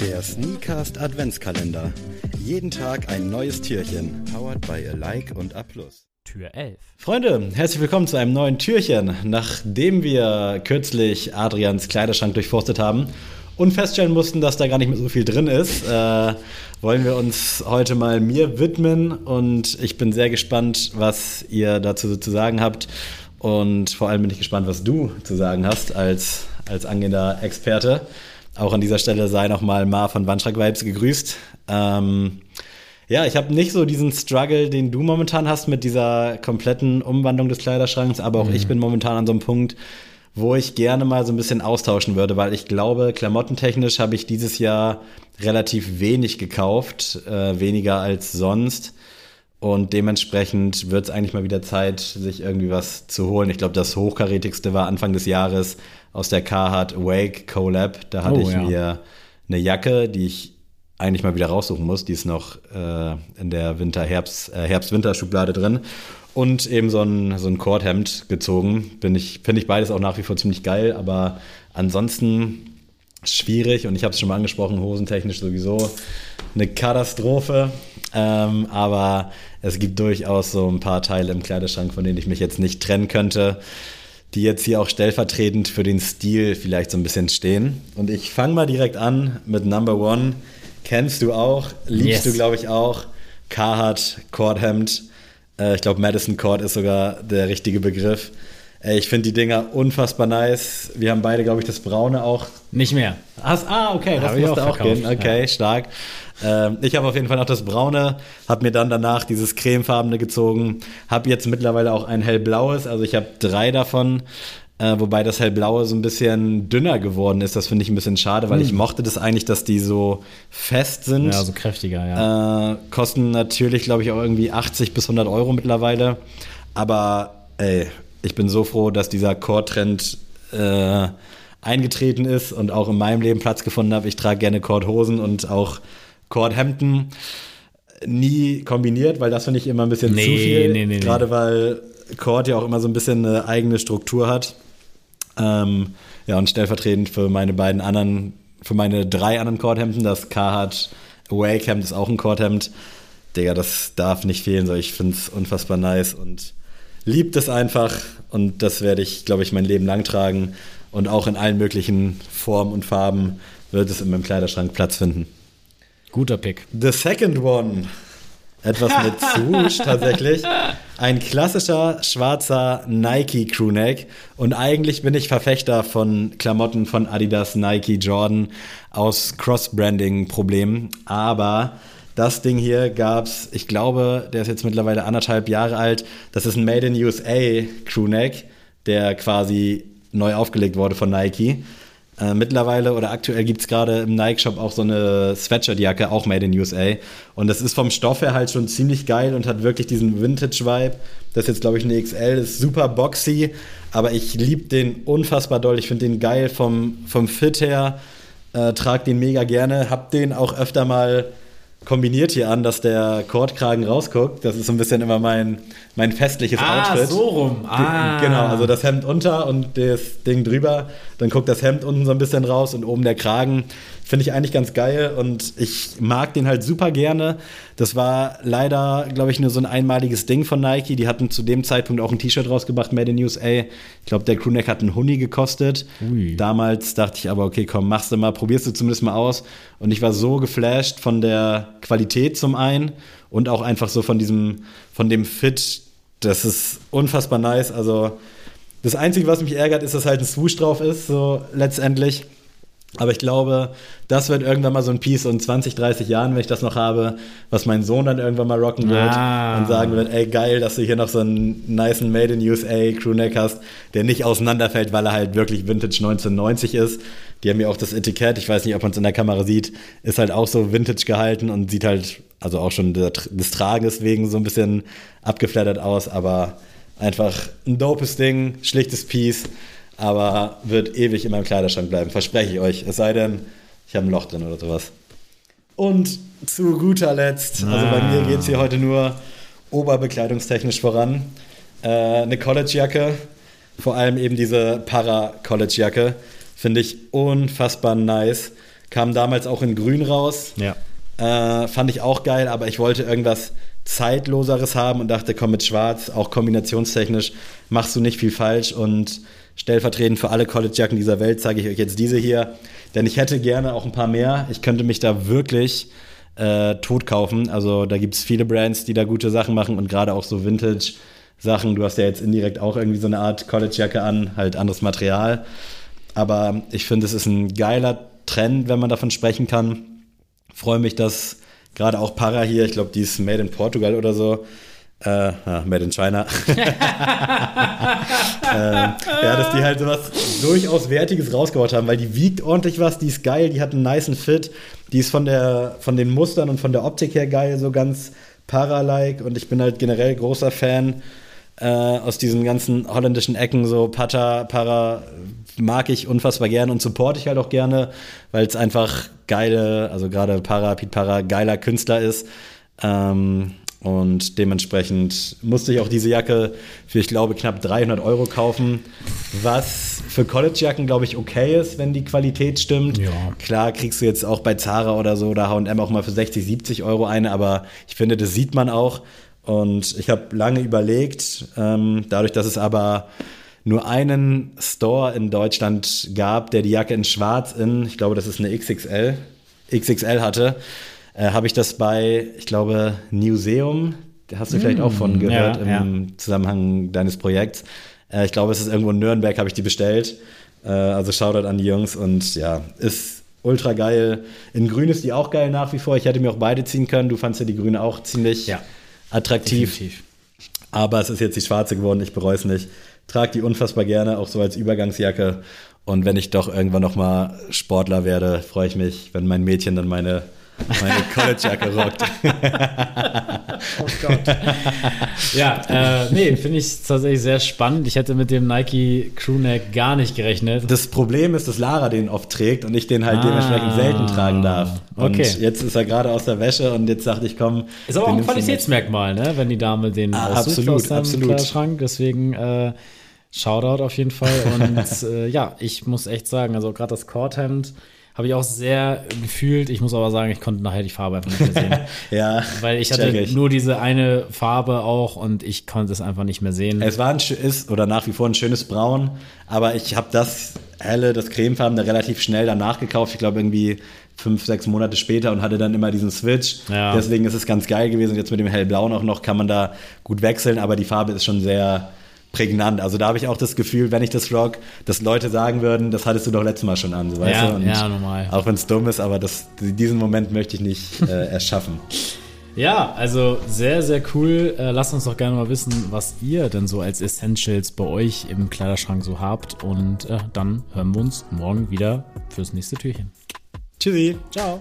Der Sneakast Adventskalender. Jeden Tag ein neues Türchen. Powered by Alike und A+. Tür 11. Freunde, herzlich willkommen zu einem neuen Türchen. Nachdem wir kürzlich Adrians Kleiderschrank durchforstet haben und feststellen mussten, dass da gar nicht mehr so viel drin ist, äh, wollen wir uns heute mal mir widmen und ich bin sehr gespannt, was ihr dazu zu sagen habt und vor allem bin ich gespannt, was du zu sagen hast als, als angehender Experte. Auch an dieser Stelle sei nochmal Mar von Wandschrank Vibes gegrüßt. Ähm, ja, ich habe nicht so diesen Struggle, den du momentan hast mit dieser kompletten Umwandlung des Kleiderschranks, aber auch mhm. ich bin momentan an so einem Punkt, wo ich gerne mal so ein bisschen austauschen würde, weil ich glaube, klamottentechnisch habe ich dieses Jahr relativ wenig gekauft, äh, weniger als sonst. Und dementsprechend wird es eigentlich mal wieder Zeit, sich irgendwie was zu holen. Ich glaube, das hochkarätigste war Anfang des Jahres aus der Carhartt Wake Collab. Da hatte oh, ich ja. mir eine Jacke, die ich eigentlich mal wieder raussuchen muss. Die ist noch äh, in der Winter-Herbst, äh, Herbst-Winter-Schublade drin. Und eben so ein, so ein Kordhemd gezogen. ich, finde ich beides auch nach wie vor ziemlich geil, aber ansonsten schwierig und ich habe es schon mal angesprochen, hosentechnisch sowieso eine Katastrophe. Ähm, aber es gibt durchaus so ein paar Teile im Kleiderschrank, von denen ich mich jetzt nicht trennen könnte, die jetzt hier auch stellvertretend für den Stil vielleicht so ein bisschen stehen. Und ich fange mal direkt an mit Number One. Kennst du auch, liebst yes. du, glaube ich, auch. Carhartt, Cordhemd. Äh, ich glaube, Madison Cord ist sogar der richtige Begriff. Äh, ich finde die Dinger unfassbar nice. Wir haben beide, glaube ich, das Braune auch. Nicht mehr. Hast, ah, okay, das musste auch, auch gehen. Okay, ja. stark. Ähm, ich habe auf jeden Fall noch das Braune, habe mir dann danach dieses cremefarbene gezogen, habe jetzt mittlerweile auch ein hellblaues, also ich habe drei davon. Äh, wobei das hellblaue so ein bisschen dünner geworden ist. Das finde ich ein bisschen schade, weil hm. ich mochte das eigentlich, dass die so fest sind. Ja, so kräftiger, ja. Äh, kosten natürlich, glaube ich, auch irgendwie 80 bis 100 Euro mittlerweile. Aber ey, ich bin so froh, dass dieser Core-Trend äh, eingetreten ist und auch in meinem Leben Platz gefunden hat. Ich trage gerne Kordhosen und auch Kordhemden. Nie kombiniert, weil das finde ich immer ein bisschen nee, zu viel. Nee, nee, Gerade weil Cord ja auch immer so ein bisschen eine eigene Struktur hat. Ähm, ja, und stellvertretend für meine beiden anderen, für meine drei anderen Kordhemden, das Carhartt Awake Hemd ist auch ein Kordhemd. Digga, das darf nicht fehlen, so ich finde es unfassbar nice und liebt es einfach und das werde ich, glaube ich, mein Leben lang tragen und auch in allen möglichen Formen und Farben wird es in meinem Kleiderschrank Platz finden. Guter Pick. The second one. Etwas mit Swoosh tatsächlich. Ein klassischer schwarzer Nike Crewneck. Und eigentlich bin ich Verfechter von Klamotten von Adidas, Nike, Jordan aus Cross-Branding-Problemen. Aber das Ding hier gab's, ich glaube, der ist jetzt mittlerweile anderthalb Jahre alt. Das ist ein Made in USA Crewneck, der quasi neu aufgelegt wurde von Nike. Äh, mittlerweile oder aktuell gibt es gerade im Nike-Shop auch so eine Sweatshirt-Jacke, auch made in USA. Und das ist vom Stoff her halt schon ziemlich geil und hat wirklich diesen Vintage-Vibe. Das ist jetzt, glaube ich, eine XL, ist super boxy, aber ich liebe den unfassbar doll. Ich finde den geil vom, vom Fit her, äh, trage den mega gerne, hab den auch öfter mal kombiniert hier an, dass der Kordkragen rausguckt. Das ist so ein bisschen immer mein, mein festliches ah, Outfit. so rum. Ah. Genau, also das Hemd unter und das Ding drüber. Dann guckt das Hemd unten so ein bisschen raus und oben der Kragen. Finde ich eigentlich ganz geil und ich mag den halt super gerne. Das war leider, glaube ich, nur so ein einmaliges Ding von Nike. Die hatten zu dem Zeitpunkt auch ein T-Shirt rausgebracht, Made in USA. Ich glaube, der Crewneck hat einen Huni gekostet. Ui. Damals dachte ich aber, okay, komm, machst du mal, probierst du zumindest mal aus. Und ich war so geflasht von der Qualität zum einen und auch einfach so von diesem, von dem Fit. Das ist unfassbar nice. Also, das Einzige, was mich ärgert, ist, dass halt ein Swoosh drauf ist, so letztendlich. Aber ich glaube, das wird irgendwann mal so ein Piece in 20, 30 Jahren, wenn ich das noch habe, was mein Sohn dann irgendwann mal rocken wird ah. und sagen wird, ey geil, dass du hier noch so einen nice Made in USA Crewneck hast, der nicht auseinanderfällt, weil er halt wirklich Vintage 1990 ist. Die haben ja auch das Etikett, ich weiß nicht, ob man es in der Kamera sieht, ist halt auch so Vintage gehalten und sieht halt, also auch schon des Tragens wegen so ein bisschen abgeflattert aus, aber einfach ein dopes Ding, schlichtes Piece aber wird ewig in meinem Kleiderschrank bleiben, verspreche ich euch. Es sei denn, ich habe ein Loch drin oder sowas. Und zu guter Letzt, also bei mir geht es hier heute nur oberbekleidungstechnisch voran. Äh, eine College-Jacke, vor allem eben diese Para-College-Jacke, finde ich unfassbar nice. Kam damals auch in grün raus. Ja. Äh, fand ich auch geil, aber ich wollte irgendwas zeitloseres haben und dachte, komm mit schwarz, auch kombinationstechnisch machst du nicht viel falsch und stellvertretend für alle Collegejacken dieser Welt zeige ich euch jetzt diese hier, denn ich hätte gerne auch ein paar mehr. Ich könnte mich da wirklich äh, tot kaufen. Also da gibt es viele Brands, die da gute Sachen machen und gerade auch so Vintage. Sachen. Du hast ja jetzt indirekt auch irgendwie so eine Art Collegejacke an, halt anderes Material. Aber ich finde, es ist ein geiler Trend, wenn man davon sprechen kann. Freue mich, dass gerade auch Para hier, ich glaube, die ist made in Portugal oder so, äh, ja, made in China. äh, ja, dass die halt sowas durchaus Wertiges rausgebaut haben, weil die wiegt ordentlich was, die ist geil, die hat einen niceen Fit, die ist von, der, von den Mustern und von der Optik her geil, so ganz Para-like. Und ich bin halt generell großer Fan äh, aus diesen ganzen holländischen Ecken, so Pata, Para, mag ich unfassbar gerne und supporte ich halt auch gerne, weil es einfach geile, also gerade Para, Pete Para, geiler Künstler ist. Ähm, und dementsprechend musste ich auch diese Jacke für, ich glaube, knapp 300 Euro kaufen, was für College-Jacken, glaube ich, okay ist, wenn die Qualität stimmt. Ja. Klar kriegst du jetzt auch bei Zara oder so oder H&M auch mal für 60, 70 Euro eine, aber ich finde, das sieht man auch. Und ich habe lange überlegt, ähm, dadurch, dass es aber nur einen Store in Deutschland gab, der die Jacke in Schwarz in, ich glaube, das ist eine XXL, XXL hatte, äh, habe ich das bei, ich glaube, Museum, da hast du mm, vielleicht auch von gehört ja, im ja. Zusammenhang deines Projekts. Äh, ich glaube, es ist irgendwo in Nürnberg, habe ich die bestellt. Äh, also Shoutout an die Jungs und ja, ist ultra geil. In Grün ist die auch geil nach wie vor. Ich hätte mir auch beide ziehen können. Du fandst ja die Grüne auch ziemlich ja, attraktiv. Definitiv. Aber es ist jetzt die schwarze geworden, ich bereue es nicht. Trag die unfassbar gerne, auch so als Übergangsjacke. Und wenn ich doch irgendwann nochmal Sportler werde, freue ich mich, wenn mein Mädchen dann meine meine Collegejacke rockt. oh Gott. Ja, äh, nee, finde ich tatsächlich sehr spannend. Ich hätte mit dem Nike Crewneck gar nicht gerechnet. Das Problem ist, dass Lara den oft trägt und ich den halt ah, dementsprechend selten tragen darf. Und okay. jetzt ist er gerade aus der Wäsche und jetzt dachte ich, komm. Ist aber auch ein Qualitätsmerkmal, ne? wenn die Dame den ah, absolut, aus absolut. Kleiderschrank. Deswegen äh, Shoutout auf jeden Fall. Und äh, ja, ich muss echt sagen, also gerade das Korthemd habe ich auch sehr gefühlt. Ich muss aber sagen, ich konnte nachher die Farbe einfach nicht mehr sehen. ja. Weil ich hatte ich. nur diese eine Farbe auch und ich konnte es einfach nicht mehr sehen. Es war ein, ist oder nach wie vor ein schönes Braun, aber ich habe das helle, das cremefarbene relativ schnell danach gekauft. Ich glaube irgendwie fünf, sechs Monate später und hatte dann immer diesen Switch. Ja. Deswegen ist es ganz geil gewesen. Jetzt mit dem hellblauen auch noch kann man da gut wechseln, aber die Farbe ist schon sehr prägnant. Also da habe ich auch das Gefühl, wenn ich das rock, dass Leute sagen würden, das hattest du doch letztes Mal schon an, so, weißt ja, du? Und ja, normal. Auch wenn es dumm ist, aber das, diesen Moment möchte ich nicht äh, erschaffen. Ja, also sehr, sehr cool. Äh, lasst uns doch gerne mal wissen, was ihr denn so als Essentials bei euch im Kleiderschrank so habt. Und äh, dann hören wir uns morgen wieder fürs nächste Türchen. Tschüssi. Ciao.